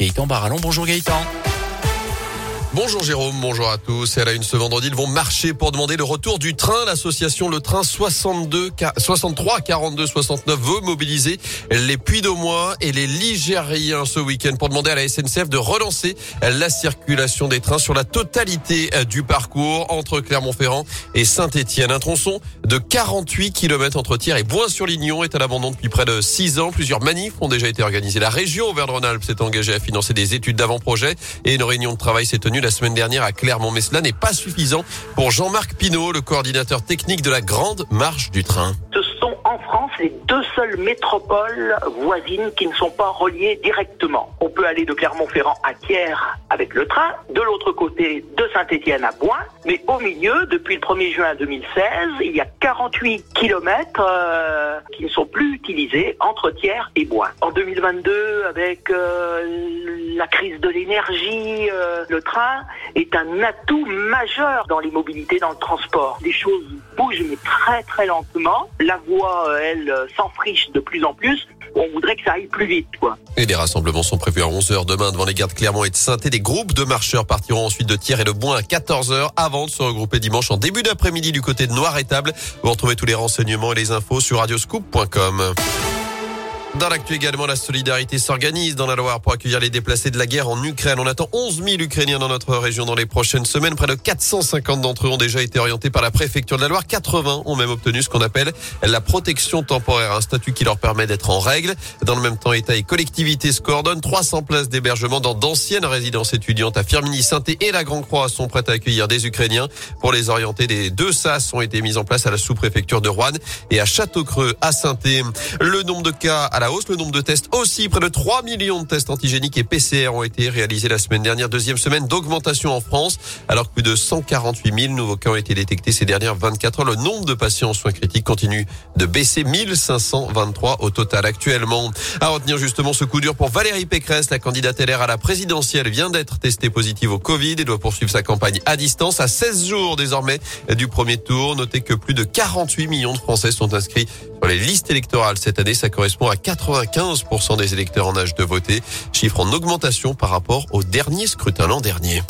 Gaëtan Barallon. Bonjour Gaëtan. Bonjour Jérôme, bonjour à tous. Et à la une ce vendredi, ils vont marcher pour demander le retour du train. L'association Le Train 62, 63 42 69 veut mobiliser les Puy d'Aumois et les Ligériens ce week-end pour demander à la SNCF de relancer la circulation des trains sur la totalité du parcours entre Clermont-Ferrand et Saint-Étienne. Un tronçon de 48 km entre Thiers et Bois-sur-Lignon est à l'abandon depuis près de 6 ans. Plusieurs manifs ont déjà été organisés. La région Auvergne-Rhône-Alpes s'est engagée à financer des études d'avant-projet et une réunion de travail s'est tenue la semaine dernière à Clermont. Mais cela n'est pas suffisant pour Jean-Marc Pinault, le coordinateur technique de la Grande Marche du Train les deux seules métropoles voisines qui ne sont pas reliées directement. On peut aller de Clermont-Ferrand à Thiers avec le train, de l'autre côté de Saint-Étienne à Boin, mais au milieu, depuis le 1er juin 2016, il y a 48 kilomètres euh, qui ne sont plus utilisés entre Thiers et Boin. En 2022, avec euh, la crise de l'énergie, euh, le train est un atout majeur dans les mobilités, dans le transport. Des choses bougent mais très très lentement. La voie elle, euh, s'enfriche de plus en plus. On voudrait que ça aille plus vite. Et les rassemblements sont prévus à 11h demain devant les gardes Clermont et de saint Des groupes de marcheurs partiront ensuite de Thiers et de Boin à 14h avant de se regrouper dimanche en début d'après-midi du côté de Noir-Étable. Vous retrouvez tous les renseignements et les infos sur radioscoop.com. Dans l'actu également, la solidarité s'organise dans la Loire pour accueillir les déplacés de la guerre en Ukraine. On attend 11 000 Ukrainiens dans notre région dans les prochaines semaines. Près de 450 d'entre eux ont déjà été orientés par la préfecture de la Loire. 80 ont même obtenu ce qu'on appelle la protection temporaire, un statut qui leur permet d'être en règle. Dans le même temps, État et collectivités se coordonnent. 300 places d'hébergement dans d'anciennes résidences étudiantes à Firminy, saint et la Grand Croix sont prêtes à accueillir des Ukrainiens. Pour les orienter, des deux SAS ont été mis en place à la sous-préfecture de Rouen et à Château-Creux à saint Le nombre de cas la hausse. Le nombre de tests aussi, près de 3 millions de tests antigéniques et PCR ont été réalisés la semaine dernière. Deuxième semaine d'augmentation en France, alors que plus de 148 000 nouveaux cas ont été détectés ces dernières 24 heures. Le nombre de patients en soins critiques continue de baisser, 1523 au total actuellement. À retenir justement ce coup dur pour Valérie Pécresse, la candidate LR à la présidentielle vient d'être testée positive au Covid et doit poursuivre sa campagne à distance à 16 jours désormais du premier tour. Notez que plus de 48 millions de Français sont inscrits sur les listes électorales cette année. Ça correspond à 95% des électeurs en âge de voter, chiffre en augmentation par rapport au dernier scrutin l'an dernier.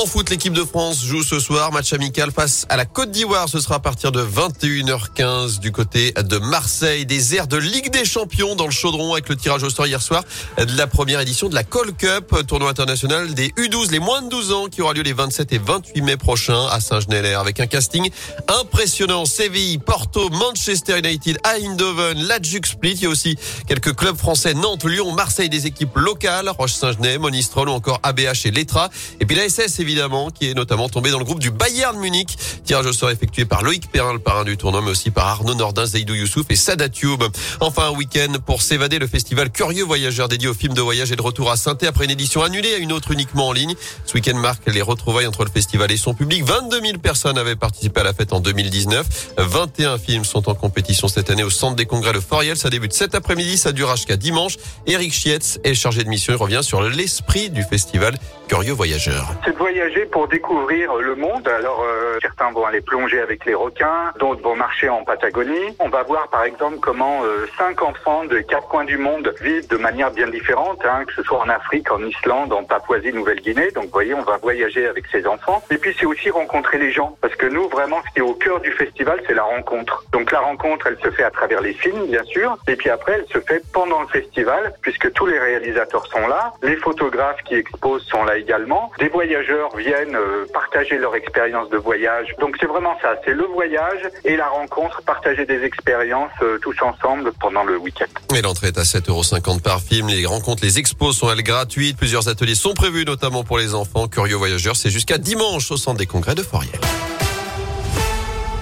En foot, l'équipe de France joue ce soir match amical face à la Côte d'Ivoire. Ce sera à partir de 21h15 du côté de Marseille. Des airs de Ligue des Champions dans le chaudron avec le tirage au sort hier soir de la première édition de la Call Cup, tournoi international des U12, les moins de 12 ans qui aura lieu les 27 et 28 mai prochains à Saint-Genélaire avec un casting impressionnant. Séville, Porto, Manchester United, Eindhoven, Ladjuk Split. Il y a aussi quelques clubs français, Nantes, Lyon, Marseille, des équipes locales, Roche-Saint-Genès, Monistrol ou encore ABH et Letra. Et puis la SS, évidemment, qui est notamment tombé dans le groupe du Bayern Munich. Tirage au sort effectué par Loïc Perrin, le parrain du tournoi, mais aussi par Arnaud Nordin, Zaidou Youssouf et Sadatube. Enfin, un week-end pour s'évader. Le festival Curieux Voyageurs dédié aux films de voyage et de retour à saint après une édition annulée à une autre uniquement en ligne. Ce week-end marque les retrouvailles entre le festival et son public. 22 000 personnes avaient participé à la fête en 2019. 21 films sont en compétition cette année au centre des congrès de Foriel. Ça débute cet après-midi, ça durera jusqu'à dimanche. Eric Chietz est chargé de mission. Il revient sur l'esprit du festival Curieux Voyageurs voyager pour découvrir le monde. Alors euh, certains vont aller plonger avec les requins, d'autres vont marcher en Patagonie. On va voir par exemple comment euh, cinq enfants de quatre coins du monde vivent de manière bien différente, hein, que ce soit en Afrique, en Islande, en Papouasie-Nouvelle-Guinée. Donc vous voyez, on va voyager avec ces enfants. Et puis c'est aussi rencontrer les gens, parce que nous vraiment ce qui est au cœur du festival, c'est la rencontre. Donc la rencontre, elle se fait à travers les films, bien sûr, et puis après elle se fait pendant le festival, puisque tous les réalisateurs sont là, les photographes qui exposent sont là également, des voyageurs viennent euh, partager leur expérience de voyage. Donc c'est vraiment ça, c'est le voyage et la rencontre, partager des expériences euh, tous ensemble pendant le week-end. Et l'entrée est à 7,50€ par film. Les rencontres, les expos sont elles gratuites. Plusieurs ateliers sont prévus, notamment pour les enfants. Curieux voyageurs, c'est jusqu'à dimanche au centre des congrès de Foriel.